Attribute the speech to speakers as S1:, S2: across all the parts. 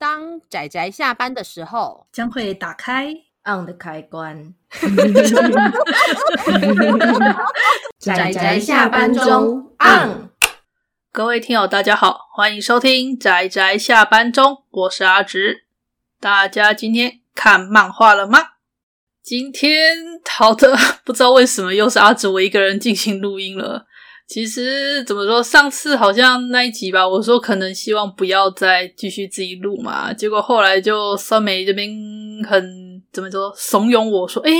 S1: 当仔仔下班的时候，
S2: 将会打开
S3: on 的开关。
S1: 仔仔下班中 on。
S2: 各位听友，大家好，欢迎收听仔仔下班中，我是阿直。大家今天看漫画了吗？今天好的，不知道为什么又是阿直我一个人进行录音了。其实怎么说，上次好像那一集吧，我说可能希望不要再继续自己录嘛，结果后来就酸梅这边很怎么说怂恿我说，诶，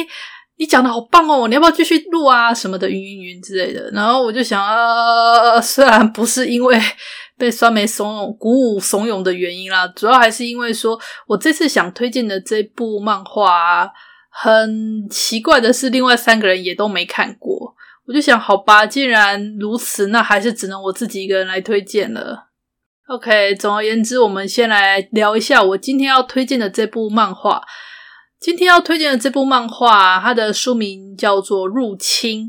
S2: 你讲的好棒哦，你要不要继续录啊什么的，云云云之类的。然后我就想啊，虽然不是因为 被酸梅怂恿、鼓舞、怂恿的原因啦，主要还是因为说我这次想推荐的这部漫画啊，很奇怪的是，另外三个人也都没看过。我就想，好吧，既然如此，那还是只能我自己一个人来推荐了。OK，总而言之，我们先来聊一下我今天要推荐的这部漫画。今天要推荐的这部漫画，它的书名叫做《入侵》。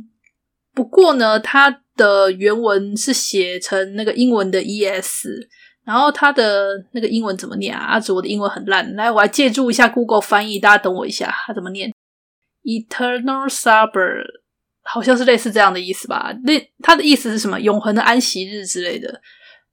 S2: 不过呢，它的原文是写成那个英文的 ES，然后它的那个英文怎么念啊？阿祖，我的英文很烂，来，我来借助一下 Google 翻译，大家等我一下，它怎么念？Eternal Summer。好像是类似这样的意思吧？那他的意思是什么？永恒的安息日之类的。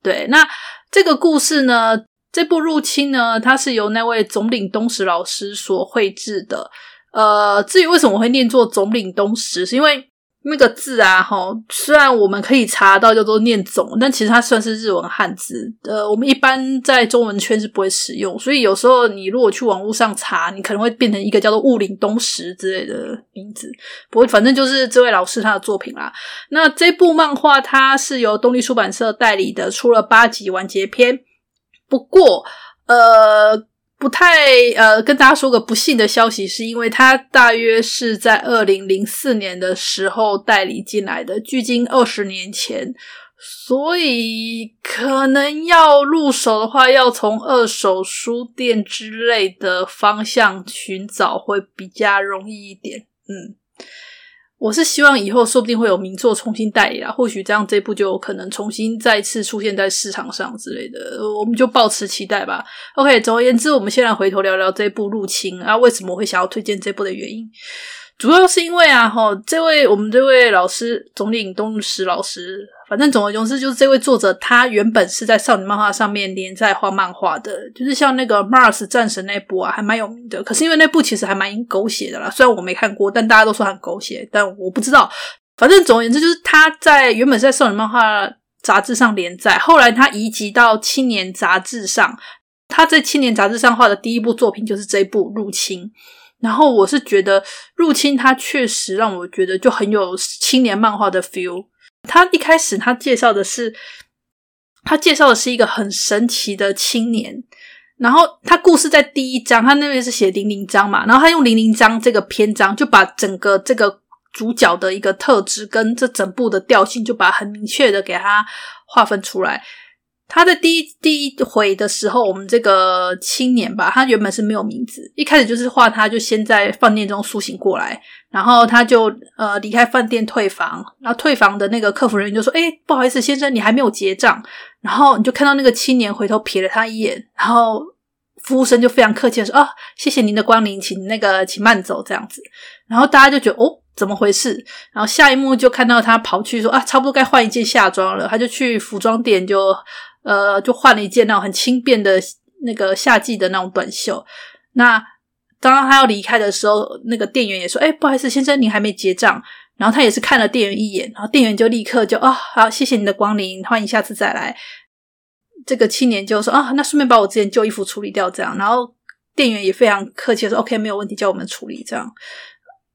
S2: 对，那这个故事呢？这部入侵呢？它是由那位总领东石老师所绘制的。呃，至于为什么我会念作总领东石，是因为。那个字啊，齁，虽然我们可以查到叫做念总，但其实它算是日文汉字。呃，我们一般在中文圈是不会使用，所以有时候你如果去网络上查，你可能会变成一个叫做雾领东石之类的名字。不过反正就是这位老师他的作品啦。那这部漫画它是由东立出版社代理的，出了八集完结篇。不过，呃。不太呃，跟大家说个不幸的消息，是因为他大约是在二零零四年的时候代理进来的，距今二十年前，所以可能要入手的话，要从二手书店之类的方向寻找会比较容易一点，嗯。我是希望以后说不定会有名作重新代理啊，或许这样这部就有可能重新再次出现在市场上之类的，我们就抱持期待吧。OK，总而言之，我们先来回头聊聊这部入侵啊，为什么会想要推荐这部的原因，主要是因为啊，哈，这位我们这位老师总领东石老师。反正总而言之，就是这位作者，他原本是在少女漫画上面连载画漫画的，就是像那个 Mars 战神那部啊，还蛮有名的。可是因为那部其实还蛮狗血的啦，虽然我没看过，但大家都说很狗血，但我不知道。反正总而言之，就是他在原本是在少女漫画杂志上连载，后来他移籍到青年杂志上。他在青年杂志上画的第一部作品就是这一部《入侵》。然后我是觉得《入侵》它确实让我觉得就很有青年漫画的 feel。他一开始他介绍的是，他介绍的是一个很神奇的青年。然后他故事在第一章，他那边是写零零章嘛，然后他用零零章这个篇章，就把整个这个主角的一个特质跟这整部的调性，就把很明确的给他划分出来。他在第一第一回的时候，我们这个青年吧，他原本是没有名字，一开始就是画他，就先在饭店中苏醒过来，然后他就呃离开饭店退房，然后退房的那个客服人员就说：“诶，不好意思，先生，你还没有结账。”然后你就看到那个青年回头瞥了他一眼，然后服务生就非常客气的说：“啊，谢谢您的光临，请那个请慢走这样子。”然后大家就觉得哦，怎么回事？然后下一幕就看到他跑去说：“啊，差不多该换一件夏装了。”他就去服装店就。呃，就换了一件那种很轻便的那个夏季的那种短袖。那当他要离开的时候，那个店员也说：“哎，不好意思，先生，你还没结账。”然后他也是看了店员一眼，然后店员就立刻就啊、哦，好，谢谢你的光临，欢迎下次再来。这个青年就说：“啊，那顺便把我之前旧衣服处理掉。”这样，然后店员也非常客气的说：“OK，没有问题，叫我们处理。”这样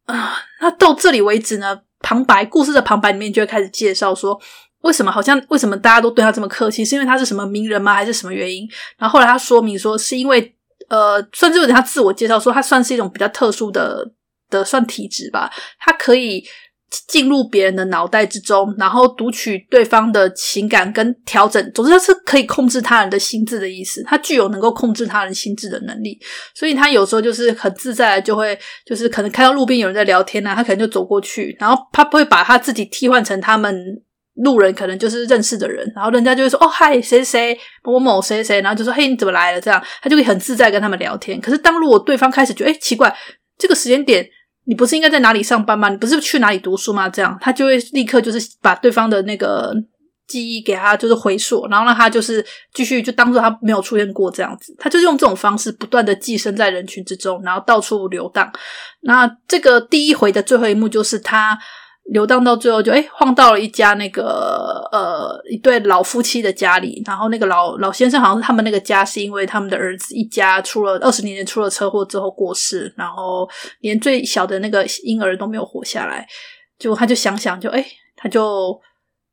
S2: 啊，那到这里为止呢，旁白故事的旁白里面就会开始介绍说。为什么好像为什么大家都对他这么客气？是因为他是什么名人吗？还是什么原因？然后后来他说明说，是因为呃，算是有点他自我介绍说，他算是一种比较特殊的的算体质吧。他可以进入别人的脑袋之中，然后读取对方的情感跟调整。总之，他是可以控制他人的心智的意思。他具有能够控制他人心智的能力，所以他有时候就是很自在，就会就是可能看到路边有人在聊天啊，他可能就走过去，然后他不会把他自己替换成他们。路人可能就是认识的人，然后人家就会说：“哦，嗨，谁谁某某某谁谁。”然后就说：“嘿，你怎么来了？”这样他就会很自在跟他们聊天。可是当如果对方开始觉得：“哎，奇怪，这个时间点你不是应该在哪里上班吗？你不是去哪里读书吗？”这样他就会立刻就是把对方的那个。记忆给他就是回溯，然后让他就是继续就当做他没有出现过这样子，他就用这种方式不断的寄生在人群之中，然后到处流荡。那这个第一回的最后一幕就是他流荡到最后就诶晃到了一家那个呃一对老夫妻的家里，然后那个老老先生好像是他们那个家是因为他们的儿子一家出了二十年前出了车祸之后过世，然后连最小的那个婴儿都没有活下来，就他就想想就诶他就。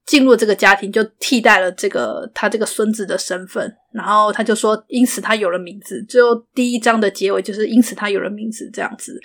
S2: 进入这个家庭，就替代了这个他这个孙子的身份，然后他就说，因此他有了名字。最后第一章的结尾就是因此他有了名字，这样子，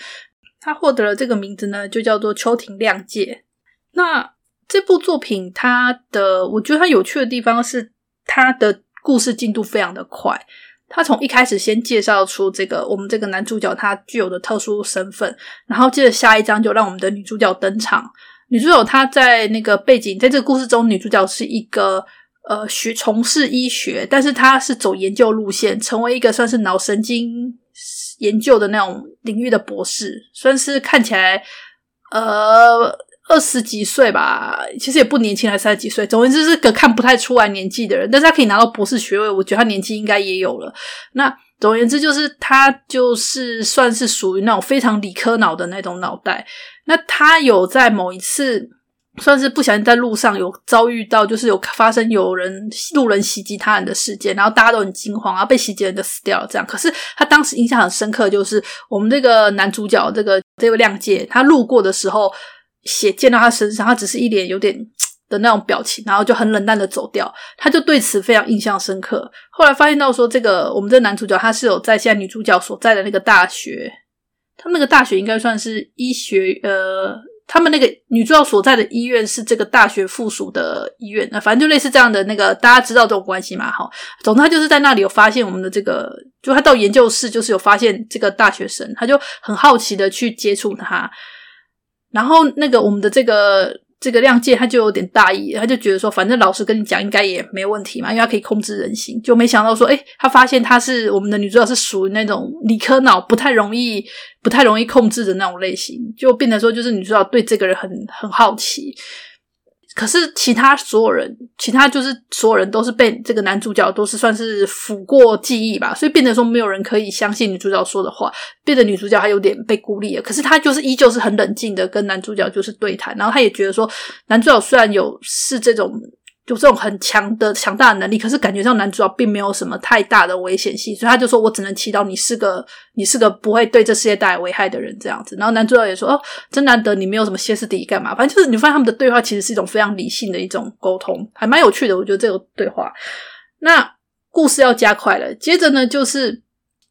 S2: 他获得了这个名字呢，就叫做秋庭亮介。那这部作品，它的我觉得它有趣的地方是，它的故事进度非常的快。他从一开始先介绍出这个我们这个男主角他具有的特殊身份，然后接着下一章就让我们的女主角登场。女主角她在那个背景，在这个故事中，女主角是一个呃学从事医学，但是她是走研究路线，成为一个算是脑神经研究的那种领域的博士，算是看起来呃二十几岁吧，其实也不年轻，还三十几岁，总之是个看不太出来年纪的人，但是他可以拿到博士学位，我觉得他年纪应该也有了。那总而言之，就是他就是算是属于那种非常理科脑的那种脑袋。那他有在某一次，算是不小心在路上有遭遇到，就是有发生有人路人袭击他人的事件，然后大家都很惊慌，然后被袭击人就死掉了。这样，可是他当时印象很深刻，就是我们这个男主角这个这位亮介，他路过的时候，血溅到他身上，他只是一脸有点的那种表情，然后就很冷淡的走掉。他就对此非常印象深刻。后来发现到说，这个我们这男主角他是有在现在女主角所在的那个大学。他那个大学应该算是医学，呃，他们那个女主角所在的医院是这个大学附属的医院，那反正就类似这样的那个，大家知道这种关系嘛？哈，总之他就是在那里有发现我们的这个，就他到研究室就是有发现这个大学生，他就很好奇的去接触他，然后那个我们的这个。这个亮介他就有点大意，他就觉得说，反正老师跟你讲应该也没问题嘛，因为他可以控制人心。就没想到说，哎，他发现他是我们的女主角是属于那种理科脑，不太容易、不太容易控制的那种类型，就变得说，就是女主角对这个人很很好奇。可是其他所有人，其他就是所有人都是被这个男主角都是算是抚过记忆吧，所以变得说没有人可以相信女主角说的话，变得女主角还有点被孤立了。可是她就是依旧是很冷静的跟男主角就是对谈，然后她也觉得说男主角虽然有是这种。就这种很强的强大的能力，可是感觉上男主角并没有什么太大的危险性，所以他就说：“我只能祈祷你是个你是个不会对这世界带来危害的人。”这样子。然后男主角也说：“哦，真难得你没有什么歇斯底里干嘛？反正就是你发现他们的对话其实是一种非常理性的一种沟通，还蛮有趣的。我觉得这个对话。那故事要加快了，接着呢就是。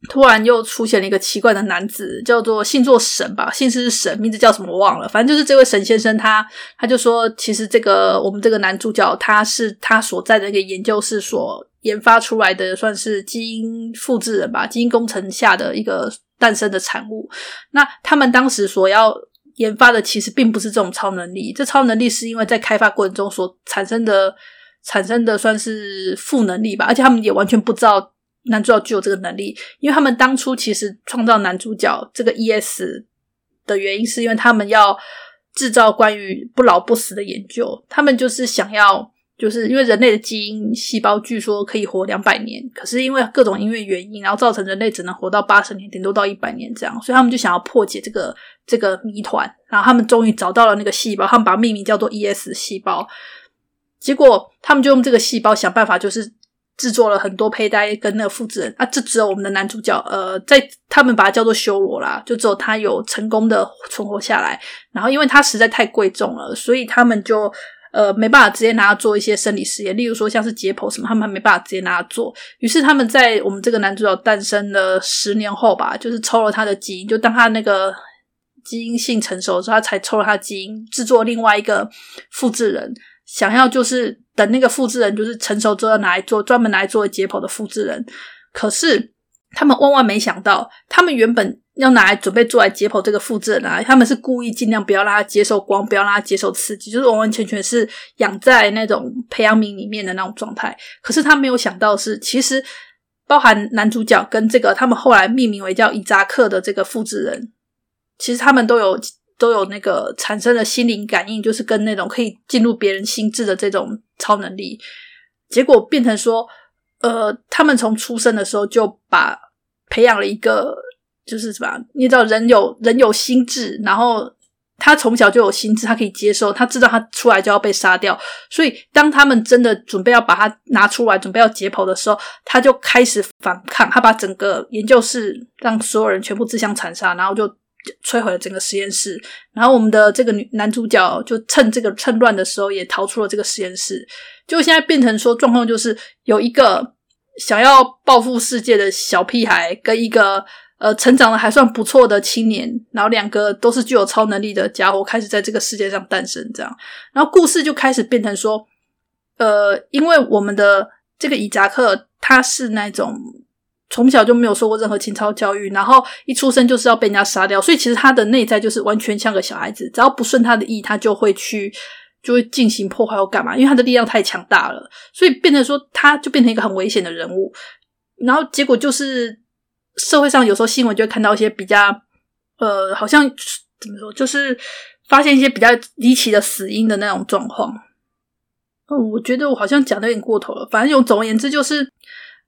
S2: 突然又出现了一个奇怪的男子，叫做姓作神吧，姓氏是神，名字叫什么我忘了。反正就是这位沈先生他，他他就说，其实这个我们这个男主角，他是他所在的那个研究室所研发出来的，算是基因复制人吧，基因工程下的一个诞生的产物。那他们当时所要研发的，其实并不是这种超能力，这超能力是因为在开发过程中所产生的产生的算是负能力吧，而且他们也完全不知道。男主角具有这个能力，因为他们当初其实创造男主角这个 ES 的原因，是因为他们要制造关于不老不死的研究。他们就是想要，就是因为人类的基因细胞据说可以活两百年，可是因为各种因为原因，然后造成人类只能活到八十年，顶多到一百年这样，所以他们就想要破解这个这个谜团。然后他们终于找到了那个细胞，他们把命名叫做 ES 细胞。结果他们就用这个细胞想办法，就是。制作了很多胚胎跟那个复制人啊，这只有我们的男主角，呃，在他们把它叫做修罗啦，就只有他有成功的存活下来。然后因为他实在太贵重了，所以他们就呃没办法直接拿它做一些生理实验，例如说像是解剖什么，他们还没办法直接拿它做。于是他们在我们这个男主角诞生了十年后吧，就是抽了他的基因，就当他那个基因性成熟的时候，他才抽了他基因，制作另外一个复制人。想要就是等那个复制人就是成熟之后要拿来做专门拿来做解剖的复制人，可是他们万万没想到，他们原本要拿来准备做来解剖这个复制人啊，他们是故意尽量不要让他接受光，不要让他接受刺激，就是完完全全是养在那种培养皿里面的那种状态。可是他没有想到是，其实包含男主角跟这个他们后来命名为叫伊扎克的这个复制人，其实他们都有都有那个产生了心灵感应，就是跟那种可以进入别人心智的这种超能力。结果变成说，呃，他们从出生的时候就把培养了一个。就是什么？你知道人有人有心智，然后他从小就有心智，他可以接受，他知道他出来就要被杀掉，所以当他们真的准备要把他拿出来，准备要解剖的时候，他就开始反抗，他把整个研究室让所有人全部自相残杀，然后就摧毁了整个实验室。然后我们的这个女男主角就趁这个趁乱的时候也逃出了这个实验室，就现在变成说状况就是有一个想要报复世界的小屁孩跟一个。呃，成长的还算不错的青年，然后两个都是具有超能力的家伙，开始在这个世界上诞生，这样，然后故事就开始变成说，呃，因为我们的这个伊扎克他是那种从小就没有受过任何情操教育，然后一出生就是要被人家杀掉，所以其实他的内在就是完全像个小孩子，只要不顺他的意，他就会去就会进行破坏或干嘛，因为他的力量太强大了，所以变成说他就变成一个很危险的人物，然后结果就是。社会上有时候新闻就会看到一些比较，呃，好像怎么说，就是发现一些比较离奇的死因的那种状况。嗯，我觉得我好像讲的有点过头了。反正总而言之，就是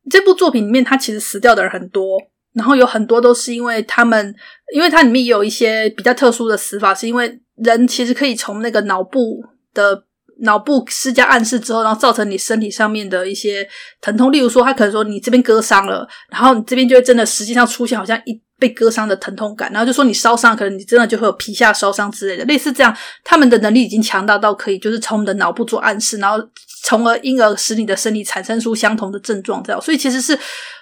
S2: 这部作品里面，他其实死掉的人很多，然后有很多都是因为他们，因为它里面也有一些比较特殊的死法，是因为人其实可以从那个脑部的。脑部施加暗示之后，然后造成你身体上面的一些疼痛。例如说，他可能说你这边割伤了，然后你这边就会真的实际上出现好像一被割伤的疼痛感。然后就说你烧伤，可能你真的就会有皮下烧伤之类的，类似这样。他们的能力已经强大到可以，就是从你的脑部做暗示，然后从而因而使你的身体产生出相同的症状，这样。所以其实是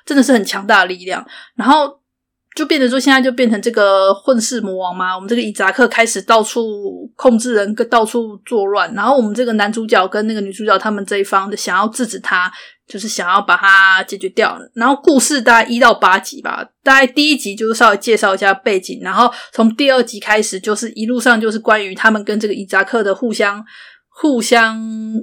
S2: 真的是很强大的力量。然后。就变成说，现在就变成这个混世魔王嘛。我们这个伊扎克开始到处控制人，跟到处作乱。然后我们这个男主角跟那个女主角他们这一方的想要制止他，就是想要把他解决掉。然后故事大概一到八集吧，大概第一集就是稍微介绍一下背景，然后从第二集开始就是一路上就是关于他们跟这个伊扎克的互相。互相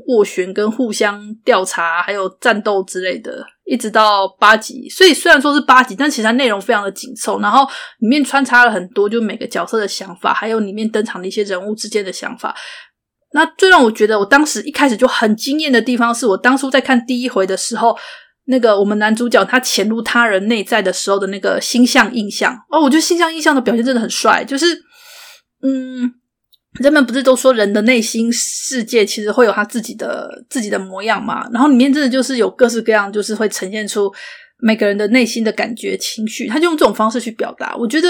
S2: 斡旋、跟互相调查，还有战斗之类的，一直到八集。所以虽然说是八集，但其实它内容非常的紧凑，然后里面穿插了很多，就每个角色的想法，还有里面登场的一些人物之间的想法。那最让我觉得我当时一开始就很惊艳的地方，是我当初在看第一回的时候，那个我们男主角他潜入他人内在的时候的那个星象印象。哦，我觉得星象印象的表现真的很帅，就是嗯。人们不是都说人的内心世界其实会有他自己的自己的模样嘛？然后里面真的就是有各式各样，就是会呈现出每个人的内心的感觉、情绪，他就用这种方式去表达，我觉得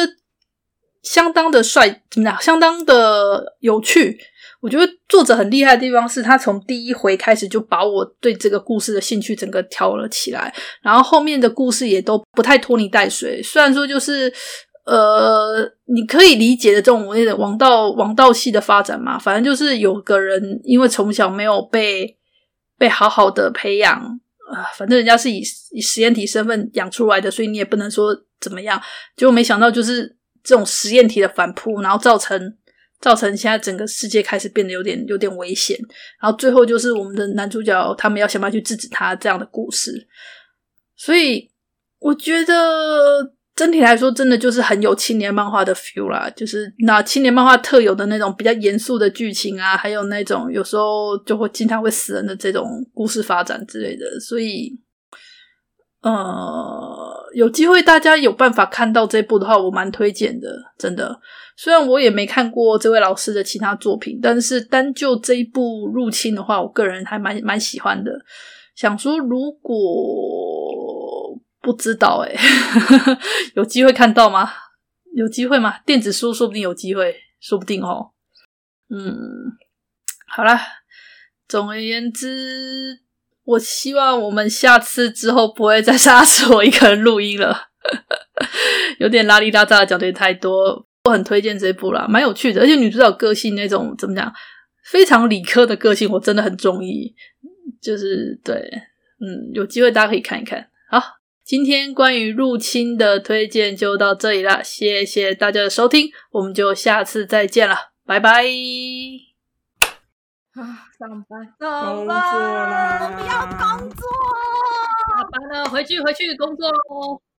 S2: 相当的帅，怎么讲？相当的有趣。我觉得作者很厉害的地方是他从第一回开始就把我对这个故事的兴趣整个挑了起来，然后后面的故事也都不太拖泥带水，虽然说就是。呃，你可以理解的这种那种王道王道系的发展嘛，反正就是有个人因为从小没有被被好好的培养啊，呃，反正人家是以以实验体身份养出来的，所以你也不能说怎么样。结果没想到就是这种实验体的反扑，然后造成造成现在整个世界开始变得有点有点危险，然后最后就是我们的男主角他们要想办法去制止他这样的故事，所以我觉得。整体来说，真的就是很有青年漫画的 feel 啦，就是那青年漫画特有的那种比较严肃的剧情啊，还有那种有时候就会经常会死人的这种故事发展之类的。所以，呃，有机会大家有办法看到这部的话，我蛮推荐的，真的。虽然我也没看过这位老师的其他作品，但是单就这一部《入侵》的话，我个人还蛮蛮喜欢的。想说如果。不知道哎，有机会看到吗？有机会吗？电子书说不定有机会，说不定哦。嗯，好啦，总而言之，我希望我们下次之后不会再杀死我一个人录音了。有点拉里拉杂的讲的也太多，我很推荐这部啦，蛮有趣的，而且女主角个性那种怎么讲，非常理科的个性，我真的很中意。就是对，嗯，有机会大家可以看一看。好。今天关于入侵的推荐就到这里了，谢谢大家的收听，我们就下次再见了，拜拜。
S1: 啊，上班，
S3: 上班，我不要工作，
S2: 下班了，回去回去工作喽。